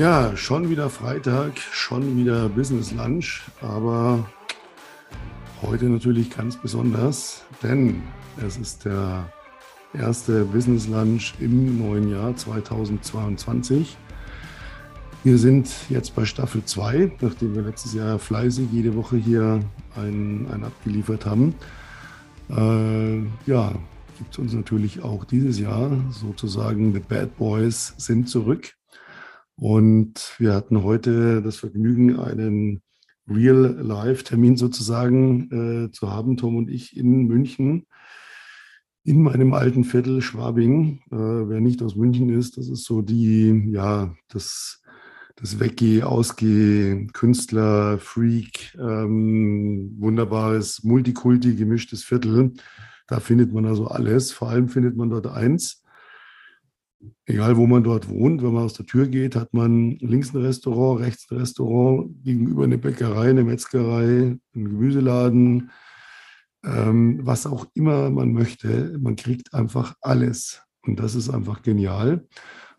Ja, schon wieder Freitag, schon wieder Business Lunch, aber heute natürlich ganz besonders, denn es ist der erste Business Lunch im neuen Jahr 2022. Wir sind jetzt bei Staffel 2, nachdem wir letztes Jahr fleißig jede Woche hier einen, einen abgeliefert haben. Äh, ja, gibt es uns natürlich auch dieses Jahr sozusagen The Bad Boys sind zurück. Und wir hatten heute das Vergnügen, einen Real-Life-Termin sozusagen äh, zu haben, Tom und ich in München, in meinem alten Viertel Schwabing. Äh, wer nicht aus München ist, das ist so die, ja, das, das Weggeh, Ausgeh, Künstler, Freak, ähm, wunderbares, Multikulti gemischtes Viertel. Da findet man also alles. Vor allem findet man dort eins, Egal, wo man dort wohnt, wenn man aus der Tür geht, hat man links ein Restaurant, rechts ein Restaurant, gegenüber eine Bäckerei, eine Metzgerei, einen Gemüseladen, ähm, was auch immer man möchte. Man kriegt einfach alles. Und das ist einfach genial.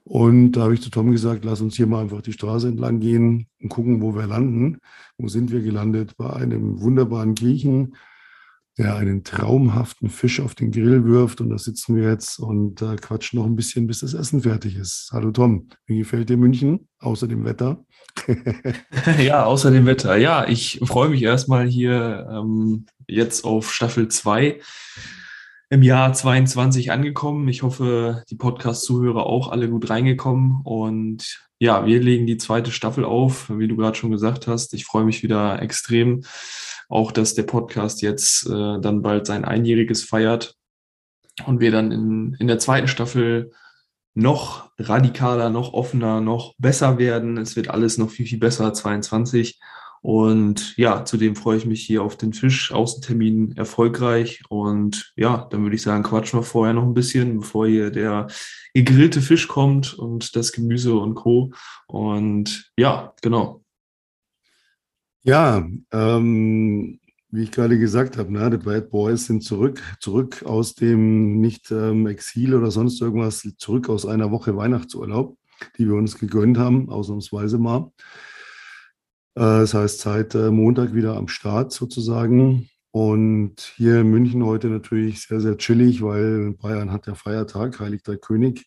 Und da habe ich zu Tom gesagt, lass uns hier mal einfach die Straße entlang gehen und gucken, wo wir landen. Wo sind wir gelandet? Bei einem wunderbaren Griechen, der einen traumhaften Fisch auf den Grill wirft. Und da sitzen wir jetzt und äh, quatschen noch ein bisschen, bis das Essen fertig ist. Hallo Tom, wie gefällt dir München, außer dem Wetter? ja, außer dem Wetter. Ja, ich freue mich erstmal hier ähm, jetzt auf Staffel 2 im Jahr 22 angekommen. Ich hoffe, die Podcast-Zuhörer auch alle gut reingekommen. Und ja, wir legen die zweite Staffel auf, wie du gerade schon gesagt hast. Ich freue mich wieder extrem auch, dass der Podcast jetzt äh, dann bald sein Einjähriges feiert und wir dann in, in der zweiten Staffel noch radikaler, noch offener, noch besser werden. Es wird alles noch viel, viel besser, 22. Und ja, zudem freue ich mich hier auf den Fisch, Außentermin erfolgreich. Und ja, dann würde ich sagen, quatschen wir vorher noch ein bisschen, bevor hier der gegrillte Fisch kommt und das Gemüse und Co. Und ja, genau. Ja, ähm, wie ich gerade gesagt habe, ne, die Bad Boys sind zurück, zurück aus dem nicht ähm, Exil oder sonst irgendwas, zurück aus einer Woche Weihnachtsurlaub, die wir uns gegönnt haben, ausnahmsweise mal. Äh, das heißt, seit äh, Montag wieder am Start sozusagen. Und hier in München heute natürlich sehr, sehr chillig, weil Bayern hat ja Feiertag, Heiligtag König.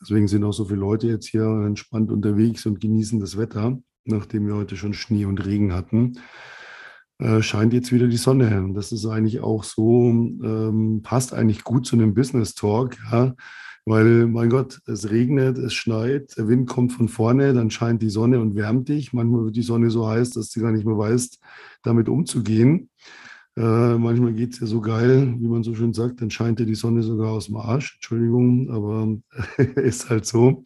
Deswegen sind auch so viele Leute jetzt hier entspannt unterwegs und genießen das Wetter nachdem wir heute schon Schnee und Regen hatten, äh, scheint jetzt wieder die Sonne. Und das ist eigentlich auch so, ähm, passt eigentlich gut zu einem Business Talk, ja. Weil, mein Gott, es regnet, es schneit, der Wind kommt von vorne, dann scheint die Sonne und wärmt dich. Manchmal wird die Sonne so heiß, dass du gar nicht mehr weißt, damit umzugehen. Äh, manchmal geht es ja so geil, wie man so schön sagt, dann scheint dir die Sonne sogar aus dem Arsch. Entschuldigung, aber ist halt so.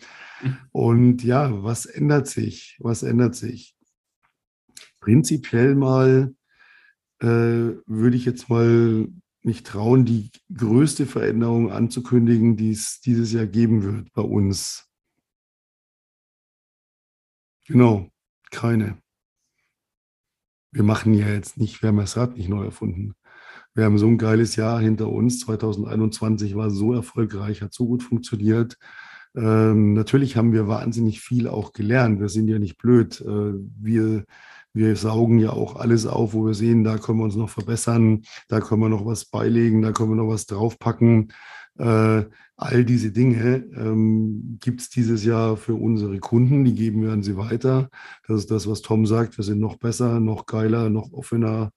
Und ja, was ändert sich? Was ändert sich? Prinzipiell mal äh, würde ich jetzt mal mich trauen, die größte Veränderung anzukündigen, die es dieses Jahr geben wird bei uns. Genau, keine. Wir machen ja jetzt nicht, wir haben das Rad nicht neu erfunden. Wir haben so ein geiles Jahr hinter uns. 2021 war so erfolgreich, hat so gut funktioniert. Ähm, natürlich haben wir wahnsinnig viel auch gelernt. Wir sind ja nicht blöd. Äh, wir, wir saugen ja auch alles auf, wo wir sehen, da können wir uns noch verbessern, da können wir noch was beilegen, da können wir noch was draufpacken. Äh, all diese Dinge ähm, gibt es dieses Jahr für unsere Kunden, die geben wir an sie weiter. Das ist das, was Tom sagt. Wir sind noch besser, noch geiler, noch offener.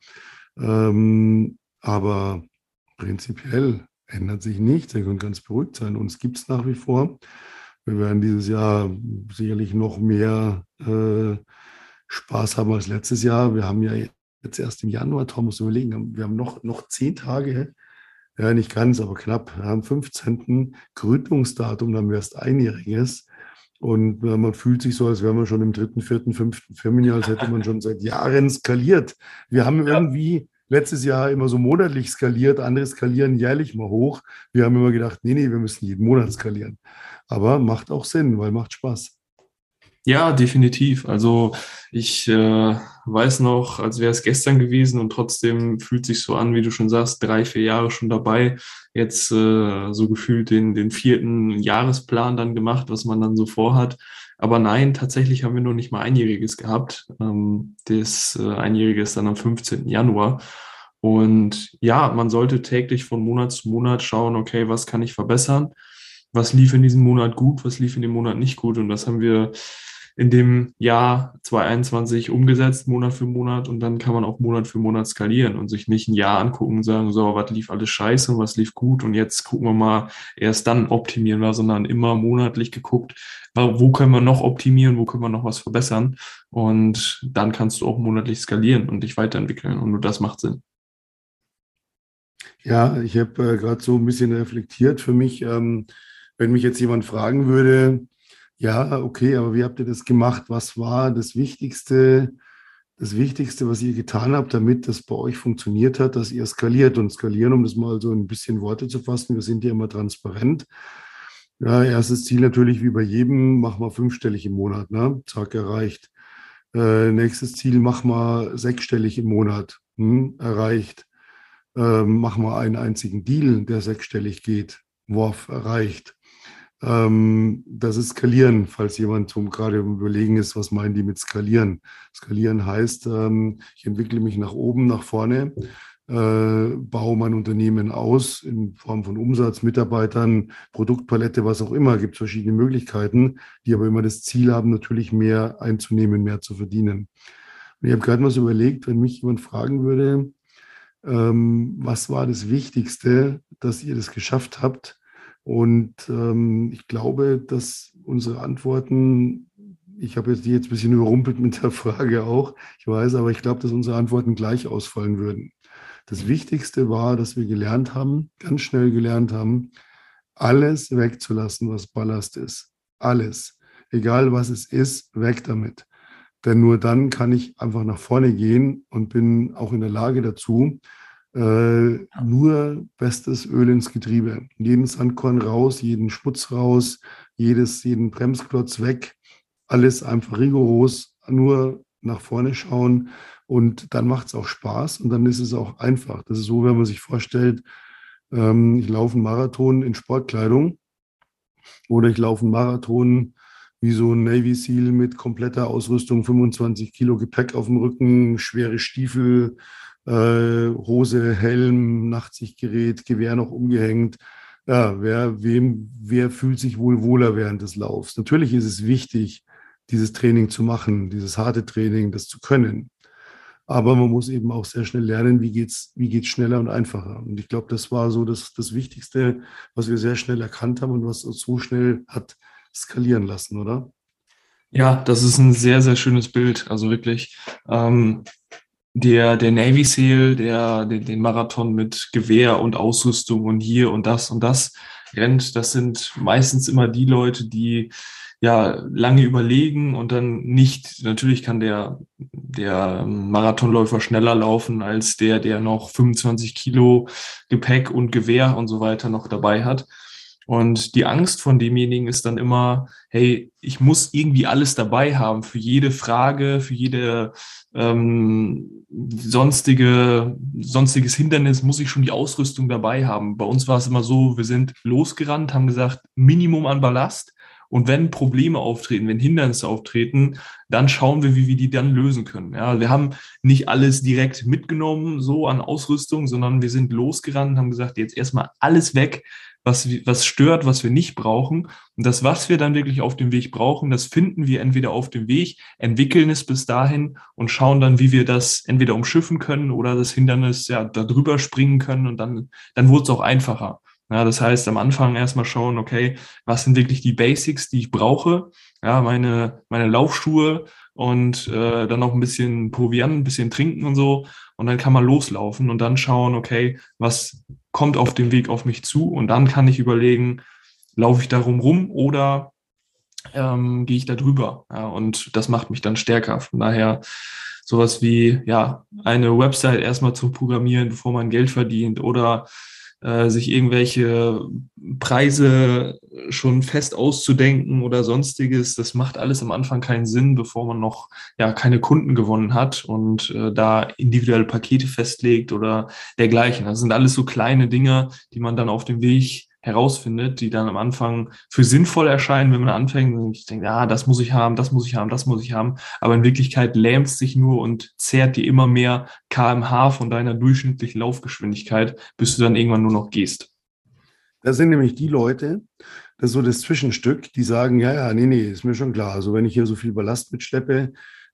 Ähm, aber prinzipiell ändert sich nichts. Ihr könnt ganz beruhigt sein. Uns gibt es nach wie vor. Wir werden dieses Jahr sicherlich noch mehr äh, Spaß haben als letztes Jahr. Wir haben ja jetzt erst im Januar, Tom muss überlegen, wir haben noch, noch zehn Tage, ja nicht ganz, aber knapp, wir haben 15. Gründungsdatum, dann erst einjähriges. Und man fühlt sich so, als wäre man schon im dritten, vierten, fünften Firmenjahr, als hätte man schon seit Jahren skaliert. Wir haben ja. irgendwie letztes Jahr immer so monatlich skaliert, andere skalieren jährlich mal hoch. Wir haben immer gedacht, nee, nee, wir müssen jeden Monat skalieren. Aber macht auch Sinn, weil macht Spaß. Ja, definitiv. Also ich äh, weiß noch, als wäre es gestern gewesen und trotzdem fühlt sich so an, wie du schon sagst, drei, vier Jahre schon dabei. Jetzt äh, so gefühlt den, den vierten Jahresplan dann gemacht, was man dann so vorhat. Aber nein, tatsächlich haben wir noch nicht mal einjähriges gehabt. Ähm, das äh, einjährige ist dann am 15. Januar. Und ja, man sollte täglich von Monat zu Monat schauen, okay, was kann ich verbessern? Was lief in diesem Monat gut? Was lief in dem Monat nicht gut? Und das haben wir in dem Jahr 2021 umgesetzt, Monat für Monat. Und dann kann man auch Monat für Monat skalieren und sich nicht ein Jahr angucken und sagen, so, was lief alles scheiße und was lief gut. Und jetzt gucken wir mal, erst dann optimieren wir, sondern immer monatlich geguckt, wo können wir noch optimieren, wo können wir noch was verbessern. Und dann kannst du auch monatlich skalieren und dich weiterentwickeln. Und nur das macht Sinn. Ja, ich habe äh, gerade so ein bisschen reflektiert für mich. Ähm, wenn mich jetzt jemand fragen würde, ja, okay, aber wie habt ihr das gemacht? Was war das Wichtigste, das Wichtigste, was ihr getan habt, damit das bei euch funktioniert hat, dass ihr skaliert und skalieren, um das mal so ein bisschen Worte zu fassen. Wir sind ja immer transparent. Ja, erstes Ziel natürlich wie bei jedem, mach mal fünfstellig im Monat, ne? Zack, erreicht. Äh, nächstes Ziel, mach mal sechsstellig im Monat, hm, erreicht. Äh, mach mal einen einzigen Deal, der sechsstellig geht, Worf erreicht ähm, das ist Skalieren, falls jemand zum gerade überlegen ist, was meinen die mit Skalieren. Skalieren heißt, ähm, ich entwickle mich nach oben, nach vorne, äh, baue mein Unternehmen aus in Form von Umsatz, Mitarbeitern, Produktpalette, was auch immer. Gibt verschiedene Möglichkeiten, die aber immer das Ziel haben, natürlich mehr einzunehmen, mehr zu verdienen. Und ich habe gerade mal so überlegt, wenn mich jemand fragen würde, ähm, was war das Wichtigste, dass ihr das geschafft habt, und ähm, ich glaube, dass unsere Antworten, ich habe jetzt die jetzt ein bisschen überrumpelt mit der Frage auch, ich weiß, aber ich glaube, dass unsere Antworten gleich ausfallen würden. Das Wichtigste war, dass wir gelernt haben, ganz schnell gelernt haben, alles wegzulassen, was Ballast ist. Alles. Egal was es ist, weg damit. Denn nur dann kann ich einfach nach vorne gehen und bin auch in der Lage dazu, äh, nur bestes Öl ins Getriebe. Jeden Sandkorn raus, jeden Schmutz raus, jedes, jeden Bremsklotz weg. Alles einfach rigoros, nur nach vorne schauen und dann macht es auch Spaß und dann ist es auch einfach. Das ist so, wenn man sich vorstellt, ähm, ich laufe einen Marathon in Sportkleidung oder ich laufe einen Marathon wie so ein Navy SEAL mit kompletter Ausrüstung, 25 Kilo Gepäck auf dem Rücken, schwere Stiefel, Hose, Helm, Nachtsichtgerät, Gewehr noch umgehängt. Ja, wer, wem, wer fühlt sich wohl wohler während des Laufs? Natürlich ist es wichtig, dieses Training zu machen, dieses harte Training, das zu können. Aber man muss eben auch sehr schnell lernen, wie geht's, wie geht's schneller und einfacher. Und ich glaube, das war so das, das Wichtigste, was wir sehr schnell erkannt haben und was uns so schnell hat skalieren lassen, oder? Ja, das ist ein sehr, sehr schönes Bild. Also wirklich, ähm, der, der Navy SEAL, der den, den Marathon mit Gewehr und Ausrüstung und hier und das und das rennt, das sind meistens immer die Leute, die ja lange überlegen und dann nicht, natürlich kann der, der Marathonläufer schneller laufen als der, der noch 25 Kilo Gepäck und Gewehr und so weiter noch dabei hat. Und die Angst von demjenigen ist dann immer, hey, ich muss irgendwie alles dabei haben für jede Frage, für jede ähm, sonstige, sonstiges Hindernis muss ich schon die Ausrüstung dabei haben. Bei uns war es immer so, wir sind losgerannt, haben gesagt, Minimum an Ballast. Und wenn Probleme auftreten, wenn Hindernisse auftreten, dann schauen wir, wie wir die dann lösen können. Ja, wir haben nicht alles direkt mitgenommen, so an Ausrüstung, sondern wir sind losgerannt, haben gesagt, jetzt erstmal alles weg, was, was stört, was wir nicht brauchen. Und das, was wir dann wirklich auf dem Weg brauchen, das finden wir entweder auf dem Weg, entwickeln es bis dahin und schauen dann, wie wir das entweder umschiffen können oder das Hindernis ja da drüber springen können und dann, dann wurde es auch einfacher. Ja, das heißt, am Anfang erstmal schauen, okay, was sind wirklich die Basics, die ich brauche? Ja, meine, meine Laufschuhe und äh, dann noch ein bisschen Proviant, ein bisschen trinken und so. Und dann kann man loslaufen und dann schauen, okay, was kommt auf dem Weg auf mich zu? Und dann kann ich überlegen, laufe ich darum rum oder ähm, gehe ich da drüber? Ja, und das macht mich dann stärker. Von daher sowas wie, ja, eine Website erstmal zu programmieren, bevor man Geld verdient oder äh, sich irgendwelche Preise schon fest auszudenken oder sonstiges. Das macht alles am Anfang keinen Sinn, bevor man noch ja keine Kunden gewonnen hat und äh, da individuelle Pakete festlegt oder dergleichen. Das sind alles so kleine Dinge, die man dann auf dem Weg herausfindet, die dann am Anfang für sinnvoll erscheinen, wenn man anfängt und ich denke, ja, das muss ich haben, das muss ich haben, das muss ich haben. Aber in Wirklichkeit lähmt sich nur und zehrt dir immer mehr kmh von deiner durchschnittlichen Laufgeschwindigkeit, bis du dann irgendwann nur noch gehst. Das sind nämlich die Leute, das ist so das Zwischenstück, die sagen, ja, ja, nee, nee, ist mir schon klar. Also wenn ich hier so viel Ballast mitschleppe,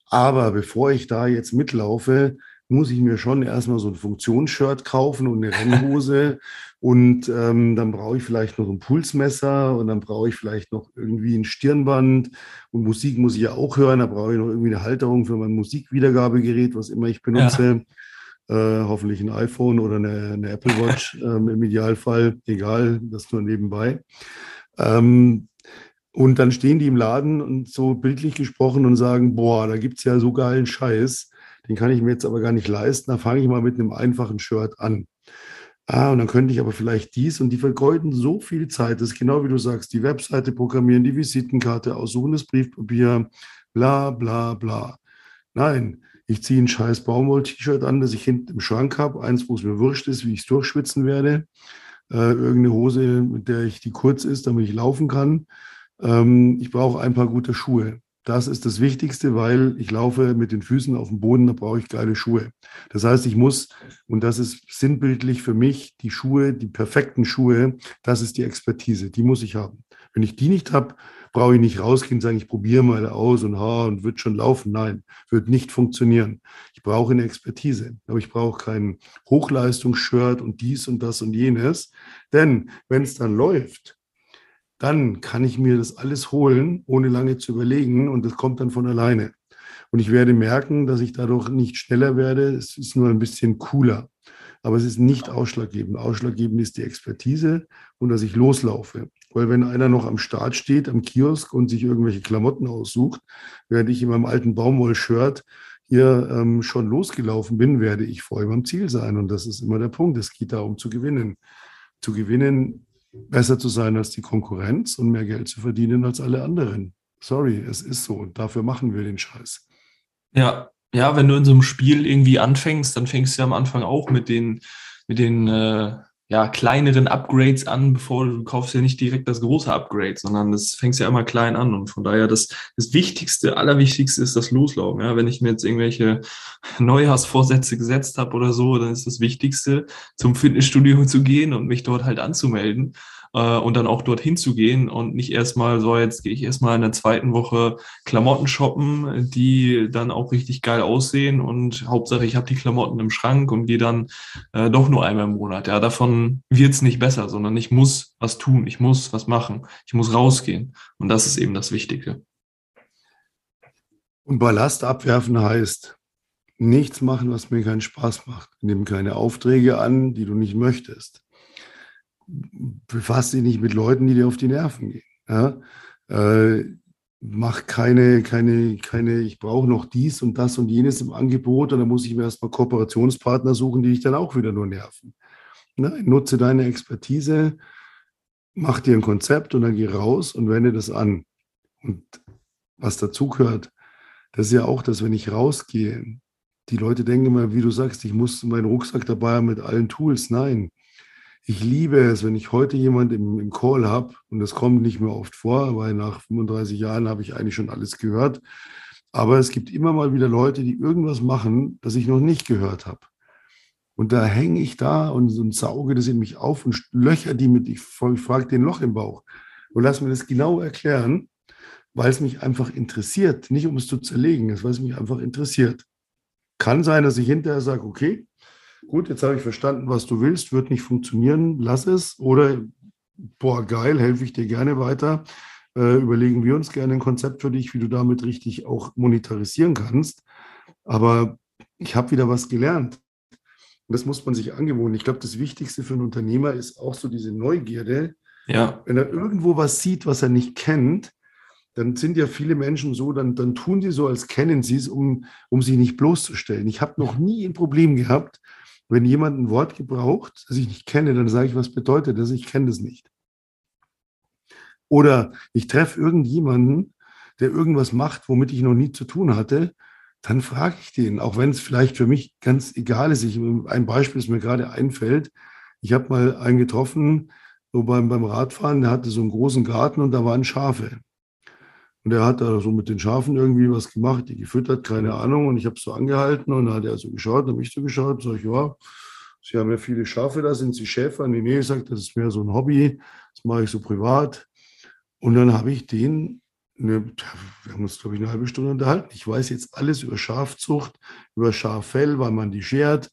aber bevor ich da jetzt mitlaufe, muss ich mir schon erstmal so ein Funktionsshirt kaufen und eine Rennhose und ähm, dann brauche ich vielleicht noch ein Pulsmesser und dann brauche ich vielleicht noch irgendwie ein Stirnband und Musik muss ich ja auch hören, da brauche ich noch irgendwie eine Halterung für mein Musikwiedergabegerät, was immer ich benutze. Ja. Äh, hoffentlich ein iPhone oder eine, eine Apple Watch ähm, im Idealfall, egal, das nur nebenbei. Ähm, und dann stehen die im Laden und so bildlich gesprochen und sagen, boah, da gibt es ja so geilen Scheiß, den kann ich mir jetzt aber gar nicht leisten, da fange ich mal mit einem einfachen Shirt an. Ah, und dann könnte ich aber vielleicht dies und die vergeuden so viel Zeit. Das ist genau wie du sagst, die Webseite programmieren, die Visitenkarte aussuchen, das Briefpapier, bla bla bla. Nein, ich ziehe ein scheiß Baumwoll-T-Shirt an, das ich hinten im Schrank habe, eins, wo es mir wurscht ist, wie ich es durchschwitzen werde äh, irgendeine Hose, mit der ich die kurz ist, damit ich laufen kann. Ähm, ich brauche ein paar gute Schuhe. Das ist das Wichtigste, weil ich laufe mit den Füßen auf dem Boden, da brauche ich geile Schuhe. Das heißt, ich muss, und das ist sinnbildlich für mich, die Schuhe, die perfekten Schuhe, das ist die Expertise, die muss ich haben. Wenn ich die nicht habe, brauche ich nicht rausgehen und sagen, ich probiere mal aus und ha und wird schon laufen. Nein, wird nicht funktionieren. Ich brauche eine Expertise, aber ich brauche kein Hochleistungsshirt und dies und das und jenes. Denn wenn es dann läuft, dann kann ich mir das alles holen, ohne lange zu überlegen und das kommt dann von alleine. Und ich werde merken, dass ich dadurch nicht schneller werde. Es ist nur ein bisschen cooler. Aber es ist nicht ausschlaggebend. Ausschlaggebend ist die Expertise und dass ich loslaufe. Weil wenn einer noch am Start steht, am Kiosk und sich irgendwelche Klamotten aussucht, während ich in meinem alten Baumwoll-Shirt hier ähm, schon losgelaufen bin, werde ich vor ihm am Ziel sein. Und das ist immer der Punkt. Es geht darum zu gewinnen. Zu gewinnen, besser zu sein als die Konkurrenz und mehr Geld zu verdienen als alle anderen. Sorry, es ist so. Und dafür machen wir den Scheiß. Ja, ja, wenn du in so einem Spiel irgendwie anfängst, dann fängst du ja am Anfang auch mit den, mit den äh, ja, kleineren Upgrades an, bevor du kaufst ja nicht direkt das große Upgrade, sondern das fängst ja immer klein an. Und von daher das, das Wichtigste, Allerwichtigste ist das Loslaufen. Ja, wenn ich mir jetzt irgendwelche Neujahrsvorsätze gesetzt habe oder so, dann ist das Wichtigste, zum Fitnessstudio zu gehen und mich dort halt anzumelden äh, und dann auch dorthin zu gehen und nicht erstmal so, jetzt gehe ich erstmal in der zweiten Woche Klamotten shoppen, die dann auch richtig geil aussehen und Hauptsache ich habe die Klamotten im Schrank und gehe dann äh, doch nur einmal im Monat. Ja, davon wird's nicht besser, sondern ich muss was tun, ich muss was machen, ich muss rausgehen und das ist eben das Wichtige. Und Ballast abwerfen heißt, nichts machen, was mir keinen Spaß macht. Nimm keine Aufträge an, die du nicht möchtest befass dich nicht mit Leuten, die dir auf die Nerven gehen. Ja? Äh, mach keine, keine, keine, ich brauche noch dies und das und jenes im Angebot und dann muss ich mir erstmal Kooperationspartner suchen, die dich dann auch wieder nur nerven. Ne? Nutze deine Expertise, mach dir ein Konzept und dann geh raus und wende das an. Und was dazu gehört, das ist ja auch, dass wenn ich rausgehe, die Leute denken immer, wie du sagst, ich muss meinen Rucksack dabei haben mit allen Tools. Nein, ich liebe es, wenn ich heute jemand im, im Call habe, und das kommt nicht mehr oft vor, weil nach 35 Jahren habe ich eigentlich schon alles gehört. Aber es gibt immer mal wieder Leute, die irgendwas machen, das ich noch nicht gehört habe. Und da hänge ich da und, und sauge das in mich auf und löcher die mit, ich, ich frage den Loch im Bauch und lass mir das genau erklären, weil es mich einfach interessiert. Nicht um es zu zerlegen, es weil es mich einfach interessiert. Kann sein, dass ich hinterher sage, okay, gut, jetzt habe ich verstanden, was du willst, wird nicht funktionieren, lass es. Oder, boah, geil, helfe ich dir gerne weiter. Äh, überlegen wir uns gerne ein Konzept für dich, wie du damit richtig auch monetarisieren kannst. Aber ich habe wieder was gelernt. Und das muss man sich angewöhnen. Ich glaube, das Wichtigste für einen Unternehmer ist auch so diese Neugierde. Ja. Wenn er irgendwo was sieht, was er nicht kennt, dann sind ja viele Menschen so, dann, dann tun die so, als kennen sie es, um, um sich nicht bloßzustellen. Ich habe noch nie ein Problem gehabt, wenn jemand ein Wort gebraucht, das ich nicht kenne, dann sage ich, was bedeutet das? Ich kenne das nicht. Oder ich treffe irgendjemanden, der irgendwas macht, womit ich noch nie zu tun hatte, dann frage ich den, auch wenn es vielleicht für mich ganz egal ist. Ich, ein Beispiel, das mir gerade einfällt. Ich habe mal einen getroffen so beim, beim Radfahren, der hatte so einen großen Garten und da waren Schafe. Und er hat da so mit den Schafen irgendwie was gemacht, die gefüttert, keine Ahnung. Und ich habe so angehalten und dann hat er so geschaut, habe ich so geschaut, sag ich, ja, Sie haben ja viele Schafe da, sind Sie Schäfer? Nee, nee, sagt, das ist mehr so ein Hobby, das mache ich so privat. Und dann habe ich den, ne, wir haben uns, glaube ich, eine halbe Stunde unterhalten. Ich weiß jetzt alles über Schafzucht, über Schaffell, weil man die schert,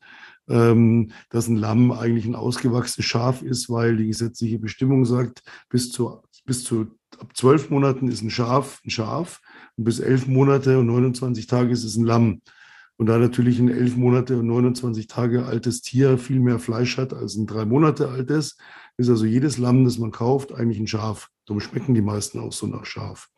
ähm, dass ein Lamm eigentlich ein ausgewachsenes Schaf ist, weil die gesetzliche Bestimmung sagt, bis zu, bis zu ab zwölf Monaten ist ein Schaf ein Schaf und bis elf Monate und 29 Tage ist es ein Lamm. Und da natürlich ein elf Monate und 29 Tage altes Tier viel mehr Fleisch hat als ein drei Monate altes, ist also jedes Lamm, das man kauft, eigentlich ein Schaf. Darum schmecken die meisten auch so nach Schaf.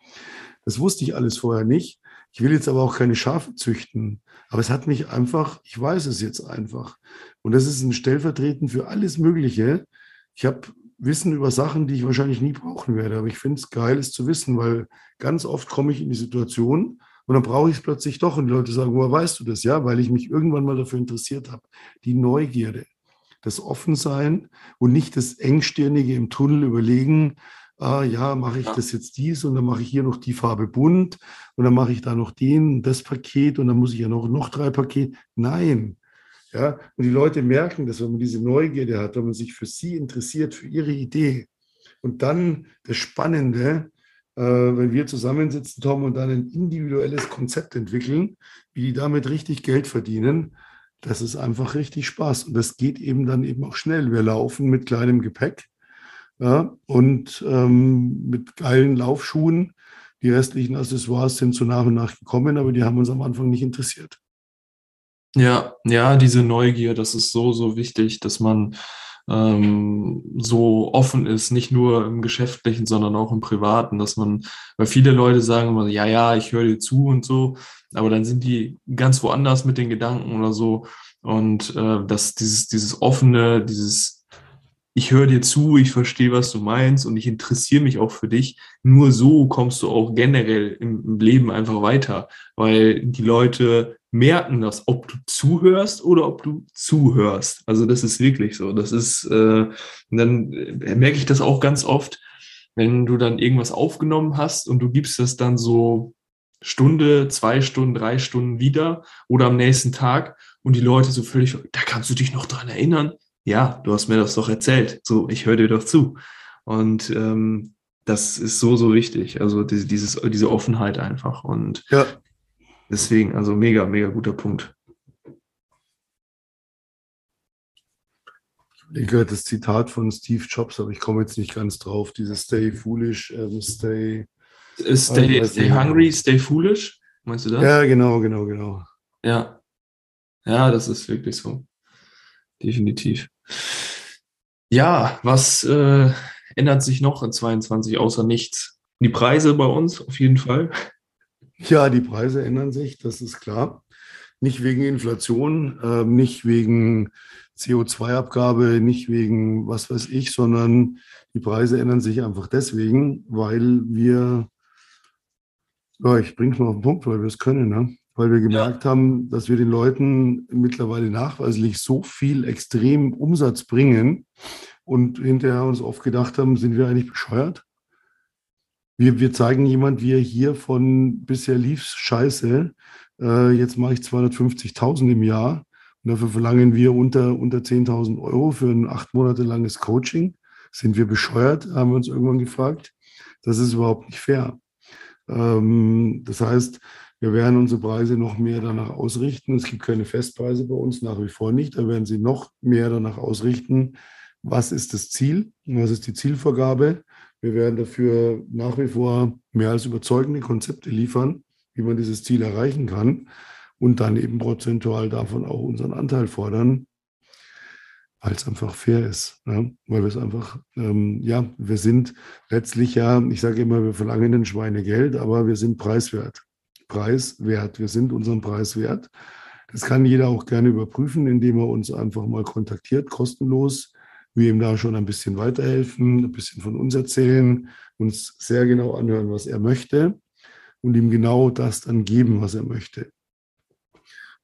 Das wusste ich alles vorher nicht. Ich will jetzt aber auch keine Schafe züchten. Aber es hat mich einfach, ich weiß es jetzt einfach. Und das ist ein Stellvertretend für alles Mögliche. Ich habe Wissen über Sachen, die ich wahrscheinlich nie brauchen werde. Aber ich finde es geil, es zu wissen, weil ganz oft komme ich in die Situation und dann brauche ich es plötzlich doch. Und die Leute sagen, woher weißt du das? Ja, weil ich mich irgendwann mal dafür interessiert habe. Die Neugierde, das Offensein und nicht das Engstirnige im Tunnel überlegen, ah ja, mache ich das jetzt dies und dann mache ich hier noch die Farbe bunt und dann mache ich da noch den, das Paket und dann muss ich ja noch, noch drei Pakete. Nein, ja, und die Leute merken das, wenn man diese Neugierde hat, wenn man sich für sie interessiert, für ihre Idee. Und dann das Spannende, äh, wenn wir zusammensitzen, Tom, und dann ein individuelles Konzept entwickeln, wie die damit richtig Geld verdienen, das ist einfach richtig Spaß. Und das geht eben dann eben auch schnell. Wir laufen mit kleinem Gepäck ja, und ähm, mit geilen Laufschuhen. Die restlichen Accessoires sind so nach und nach gekommen, aber die haben uns am Anfang nicht interessiert. Ja, ja, diese Neugier, das ist so, so wichtig, dass man ähm, so offen ist, nicht nur im Geschäftlichen, sondern auch im Privaten, dass man, weil viele Leute sagen immer, ja, ja, ich höre dir zu und so, aber dann sind die ganz woanders mit den Gedanken oder so. Und äh, dass dieses, dieses offene, dieses ich höre dir zu, ich verstehe, was du meinst und ich interessiere mich auch für dich. Nur so kommst du auch generell im, Leben einfach weiter, weil die Leute merken das, ob du zuhörst oder ob du zuhörst. Also das ist wirklich so. Das ist, äh, dann äh, merke ich das auch ganz oft, wenn du dann irgendwas aufgenommen hast und du gibst das dann so Stunde, zwei Stunden, drei Stunden wieder oder am nächsten Tag und die Leute so völlig, da kannst du dich noch dran erinnern ja, du hast mir das doch erzählt. So, ich höre dir doch zu. Und ähm, das ist so, so wichtig. Also diese, dieses, diese Offenheit einfach. Und ja. Deswegen, also mega, mega guter Punkt. Ich gehört das Zitat von Steve Jobs, aber ich komme jetzt nicht ganz drauf. Dieses Stay foolish, ähm, stay. Stay, stay hungry, stay foolish. Meinst du das? Ja, genau, genau, genau. Ja. Ja, das ist wirklich so. Definitiv. Ja, was äh, ändert sich noch in 22 außer nichts? Die Preise bei uns auf jeden Fall. Ja, die Preise ändern sich, das ist klar. Nicht wegen Inflation, äh, nicht wegen CO2-Abgabe, nicht wegen was weiß ich, sondern die Preise ändern sich einfach deswegen, weil wir, ja, ich bringe es mal auf den Punkt, weil wir es können, ne? weil wir gemerkt ja. haben, dass wir den Leuten mittlerweile nachweislich so viel extrem Umsatz bringen und hinterher uns oft gedacht haben, sind wir eigentlich bescheuert? Wir, wir zeigen jemand, wie er hier von bisher lief scheiße, äh, jetzt mache ich 250.000 im Jahr und dafür verlangen wir unter, unter 10.000 Euro für ein acht Monate langes Coaching. Sind wir bescheuert, haben wir uns irgendwann gefragt. Das ist überhaupt nicht fair. Ähm, das heißt, wir werden unsere Preise noch mehr danach ausrichten. Es gibt keine Festpreise bei uns, nach wie vor nicht. Da werden sie noch mehr danach ausrichten, was ist das Ziel, was ist die Zielvorgabe. Wir werden dafür nach wie vor mehr als überzeugende Konzepte liefern, wie man dieses Ziel erreichen kann und dann eben prozentual davon auch unseren Anteil fordern, weil es einfach fair ist. Ja? Weil wir es einfach, ähm, ja, wir sind letztlich ja, ich sage immer, wir verlangen den Schweine Geld, aber wir sind preiswert. Preis wert. Wir sind unseren Preis wert. Das kann jeder auch gerne überprüfen, indem er uns einfach mal kontaktiert, kostenlos. Wir ihm da schon ein bisschen weiterhelfen, ein bisschen von uns erzählen, uns sehr genau anhören, was er möchte und ihm genau das dann geben, was er möchte.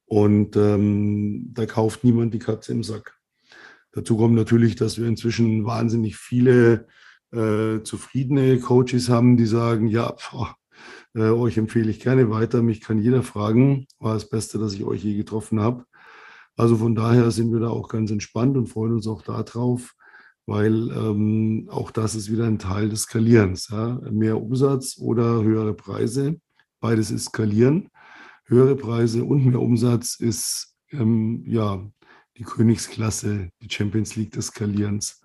Und ähm, da kauft niemand die Katze im Sack. Dazu kommt natürlich, dass wir inzwischen wahnsinnig viele äh, zufriedene Coaches haben, die sagen, ja, pf, äh, euch empfehle ich gerne weiter. Mich kann jeder fragen. War das Beste, dass ich euch je getroffen habe. Also von daher sind wir da auch ganz entspannt und freuen uns auch darauf, weil ähm, auch das ist wieder ein Teil des Skalierens. Ja? Mehr Umsatz oder höhere Preise, beides ist Skalieren. Höhere Preise und mehr Umsatz ist ähm, ja die Königsklasse, die Champions League des Skalierens.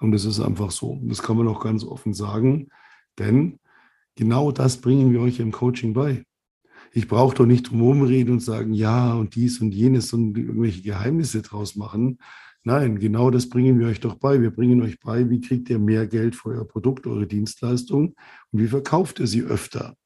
Und das ist einfach so. Das kann man auch ganz offen sagen, denn genau das bringen wir euch im Coaching bei. Ich brauche doch nicht drum reden und sagen, ja und dies und jenes und irgendwelche Geheimnisse draus machen. Nein, genau das bringen wir euch doch bei. Wir bringen euch bei, wie kriegt ihr mehr Geld für euer Produkt, eure Dienstleistung und wie verkauft ihr sie öfter.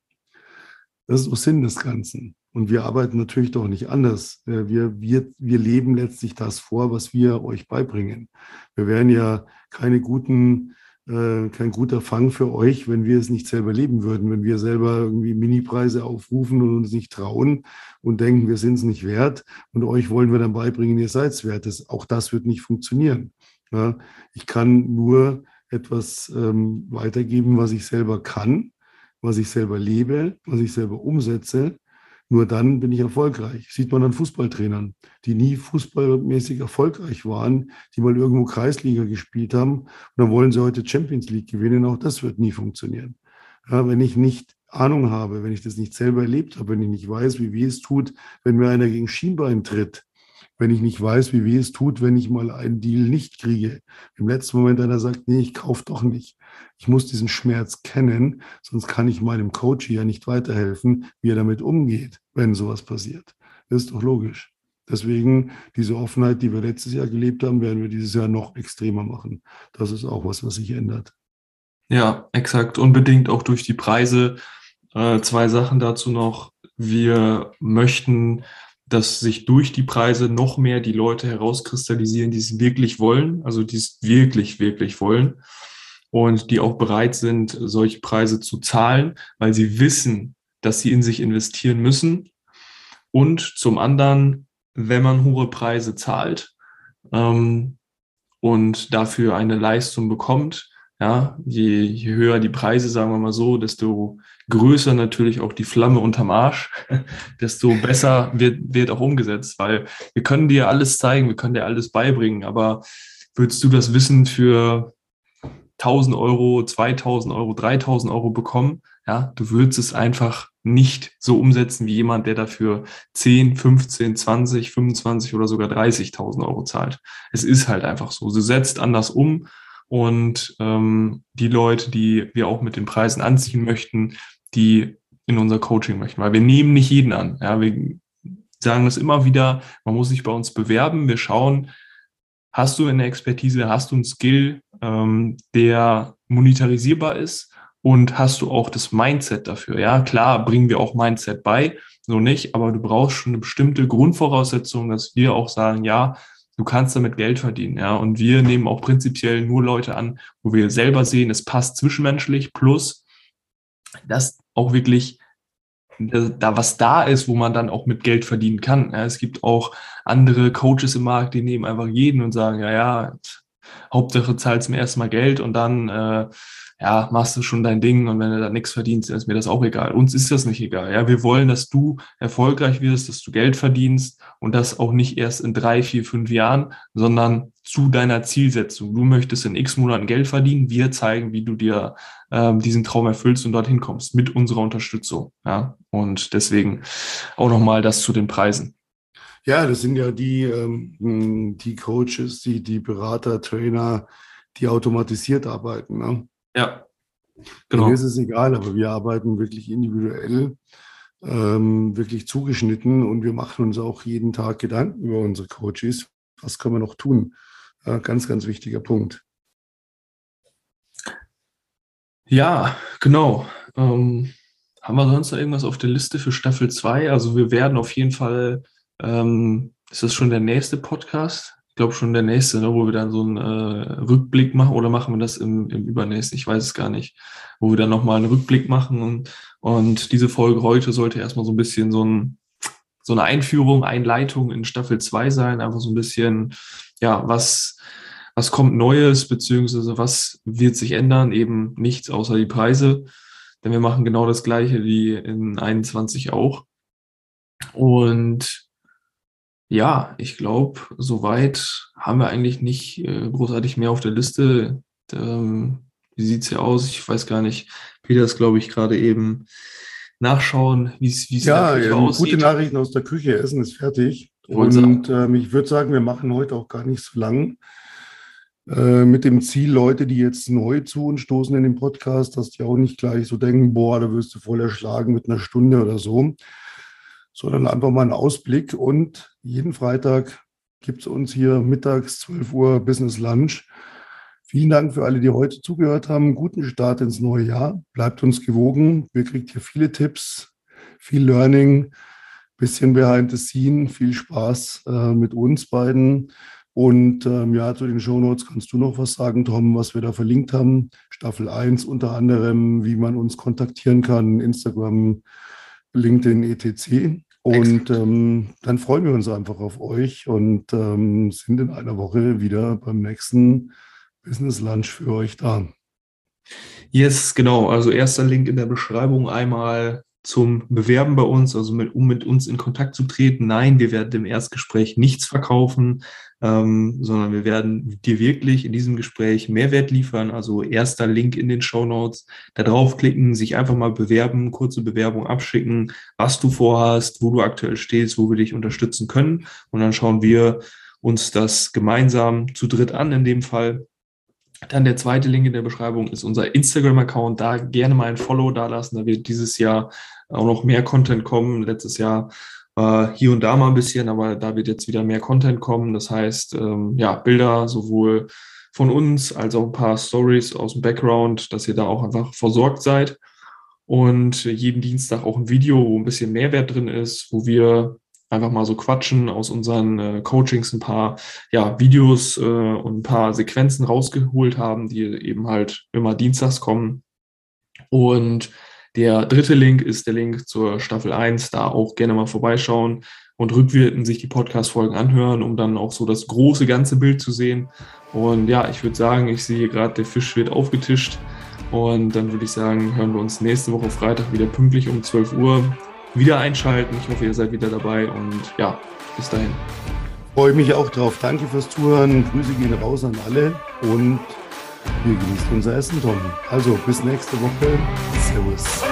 Das ist doch Sinn des Ganzen. Und wir arbeiten natürlich doch nicht anders. Äh, wir, wir, wir leben letztlich das vor, was wir euch beibringen. Wir wären ja keine guten, äh, kein guter Fang für euch, wenn wir es nicht selber leben würden, wenn wir selber irgendwie Minipreise aufrufen und uns nicht trauen und denken, wir sind es nicht wert und euch wollen wir dann beibringen, ihr seid es wert. Das, auch das wird nicht funktionieren. Ja, ich kann nur etwas ähm, weitergeben, was ich selber kann, was ich selber lebe, was ich selber umsetze nur dann bin ich erfolgreich. Sieht man an Fußballtrainern, die nie fußballmäßig erfolgreich waren, die mal irgendwo Kreisliga gespielt haben. Und dann wollen sie heute Champions League gewinnen. Auch das wird nie funktionieren. Ja, wenn ich nicht Ahnung habe, wenn ich das nicht selber erlebt habe, wenn ich nicht weiß, wie weh es tut, wenn mir einer gegen Schienbein tritt, wenn ich nicht weiß, wie weh es tut, wenn ich mal einen Deal nicht kriege. Im letzten Moment einer sagt, nee, ich kaufe doch nicht. Ich muss diesen Schmerz kennen, sonst kann ich meinem Coach ja nicht weiterhelfen, wie er damit umgeht, wenn sowas passiert. Das ist doch logisch. Deswegen diese Offenheit, die wir letztes Jahr gelebt haben, werden wir dieses Jahr noch extremer machen. Das ist auch was, was sich ändert. Ja, exakt. Unbedingt auch durch die Preise. Äh, zwei Sachen dazu noch. Wir möchten dass sich durch die Preise noch mehr die Leute herauskristallisieren, die es wirklich wollen, also die es wirklich, wirklich wollen und die auch bereit sind, solche Preise zu zahlen, weil sie wissen, dass sie in sich investieren müssen. Und zum anderen, wenn man hohe Preise zahlt ähm, und dafür eine Leistung bekommt, ja, je, je höher die Preise, sagen wir mal so, desto größer natürlich auch die Flamme unterm Arsch, desto besser wird, wird auch umgesetzt, weil wir können dir alles zeigen, wir können dir alles beibringen, aber würdest du das Wissen für 1000 Euro, 2000 Euro, 3000 Euro bekommen, ja, du würdest es einfach nicht so umsetzen wie jemand, der dafür 10, 15, 20, 25 oder sogar 30.000 Euro zahlt. Es ist halt einfach so. Du setzt anders um und ähm, die Leute, die wir auch mit den Preisen anziehen möchten, die in unser Coaching möchten, weil wir nehmen nicht jeden an. Ja, wir sagen das immer wieder, man muss sich bei uns bewerben. Wir schauen, hast du eine Expertise, hast du einen Skill, ähm, der monetarisierbar ist und hast du auch das Mindset dafür. Ja, klar, bringen wir auch Mindset bei, so nicht, aber du brauchst schon eine bestimmte Grundvoraussetzung, dass wir auch sagen, ja, du kannst damit Geld verdienen, ja. Und wir nehmen auch prinzipiell nur Leute an, wo wir selber sehen, es passt zwischenmenschlich, plus, dass auch wirklich da was da ist, wo man dann auch mit Geld verdienen kann. Ja, es gibt auch andere Coaches im Markt, die nehmen einfach jeden und sagen, ja, ja, Hauptsache zahlst mir erstmal Geld und dann äh, ja, machst du schon dein Ding und wenn du da nichts verdienst, dann ist mir das auch egal. Uns ist das nicht egal. Ja, wir wollen, dass du erfolgreich wirst, dass du Geld verdienst und das auch nicht erst in drei, vier, fünf Jahren, sondern zu deiner Zielsetzung. Du möchtest in x Monaten Geld verdienen. Wir zeigen, wie du dir ähm, diesen Traum erfüllst und dorthin kommst mit unserer Unterstützung. Ja, und deswegen auch nochmal das zu den Preisen. Ja, das sind ja die, ähm, die Coaches, die, die Berater, Trainer, die automatisiert arbeiten. Ne? Ja, genau. Mir ist es egal, aber wir arbeiten wirklich individuell, ähm, wirklich zugeschnitten und wir machen uns auch jeden Tag Gedanken über unsere Coaches. Was können wir noch tun? Äh, ganz, ganz wichtiger Punkt. Ja, genau. Ähm, haben wir sonst noch irgendwas auf der Liste für Staffel 2? Also wir werden auf jeden Fall, ähm, ist das schon der nächste Podcast? Ich glaube schon der nächste, ne, wo wir dann so einen äh, Rückblick machen oder machen wir das im, im übernächsten, ich weiß es gar nicht, wo wir dann nochmal einen Rückblick machen und, und diese Folge heute sollte erstmal so ein bisschen so ein so eine Einführung, Einleitung in Staffel 2 sein, einfach so ein bisschen, ja, was, was kommt Neues, beziehungsweise was wird sich ändern, eben nichts außer die Preise, denn wir machen genau das gleiche wie in 21 auch. Und ja, ich glaube, soweit haben wir eigentlich nicht äh, großartig mehr auf der Liste. Ähm, wie sieht es hier aus? Ich weiß gar nicht. Peter ist, glaube ich, gerade eben nachschauen, wie es ja, ja, aussieht. Gute Nachrichten aus der Küche. Essen ist fertig. Und ähm, ich würde sagen, wir machen heute auch gar nicht so lang. Äh, mit dem Ziel, Leute, die jetzt neu zu uns stoßen in den Podcast, dass die auch nicht gleich so denken, boah, da wirst du voll erschlagen mit einer Stunde oder so, sondern einfach mal einen Ausblick. Und jeden Freitag gibt es uns hier mittags 12 Uhr Business Lunch. Vielen Dank für alle, die heute zugehört haben. Guten Start ins neue Jahr. Bleibt uns gewogen. Wir kriegt hier viele Tipps, viel Learning, bisschen behind the scene, viel Spaß äh, mit uns beiden. Und ähm, ja, zu den Shownotes kannst du noch was sagen, Tom, was wir da verlinkt haben. Staffel 1 unter anderem, wie man uns kontaktieren kann, Instagram, LinkedIn, etc. Und ähm, dann freuen wir uns einfach auf euch und ähm, sind in einer Woche wieder beim nächsten Business Lunch für euch da. Yes, genau. Also erster Link in der Beschreibung einmal zum Bewerben bei uns, also mit, um mit uns in Kontakt zu treten. Nein, wir werden im Erstgespräch nichts verkaufen, ähm, sondern wir werden dir wirklich in diesem Gespräch Mehrwert liefern. Also erster Link in den Show Notes, da draufklicken, sich einfach mal bewerben, kurze Bewerbung abschicken, was du vorhast, wo du aktuell stehst, wo wir dich unterstützen können. Und dann schauen wir uns das gemeinsam zu dritt an in dem Fall dann der zweite Link in der Beschreibung ist unser Instagram-Account. Da gerne mal ein Follow da lassen. Da wird dieses Jahr auch noch mehr Content kommen. Letztes Jahr äh, hier und da mal ein bisschen, aber da wird jetzt wieder mehr Content kommen. Das heißt, ähm, ja, Bilder sowohl von uns als auch ein paar Stories aus dem Background, dass ihr da auch einfach versorgt seid. Und jeden Dienstag auch ein Video, wo ein bisschen Mehrwert drin ist, wo wir einfach mal so quatschen, aus unseren äh, Coachings ein paar ja, Videos äh, und ein paar Sequenzen rausgeholt haben, die eben halt immer dienstags kommen. Und der dritte Link ist der Link zur Staffel 1, da auch gerne mal vorbeischauen und rückwirkend sich die Podcast-Folgen anhören, um dann auch so das große ganze Bild zu sehen. Und ja, ich würde sagen, ich sehe gerade, der Fisch wird aufgetischt. Und dann würde ich sagen, hören wir uns nächste Woche Freitag wieder pünktlich um 12 Uhr wieder einschalten. Ich hoffe, ihr seid wieder dabei und ja, bis dahin. Freue mich auch drauf. Danke fürs Zuhören. Grüße gehen raus an alle und wir genießen unser Essen, Tom. Also bis nächste Woche. Servus.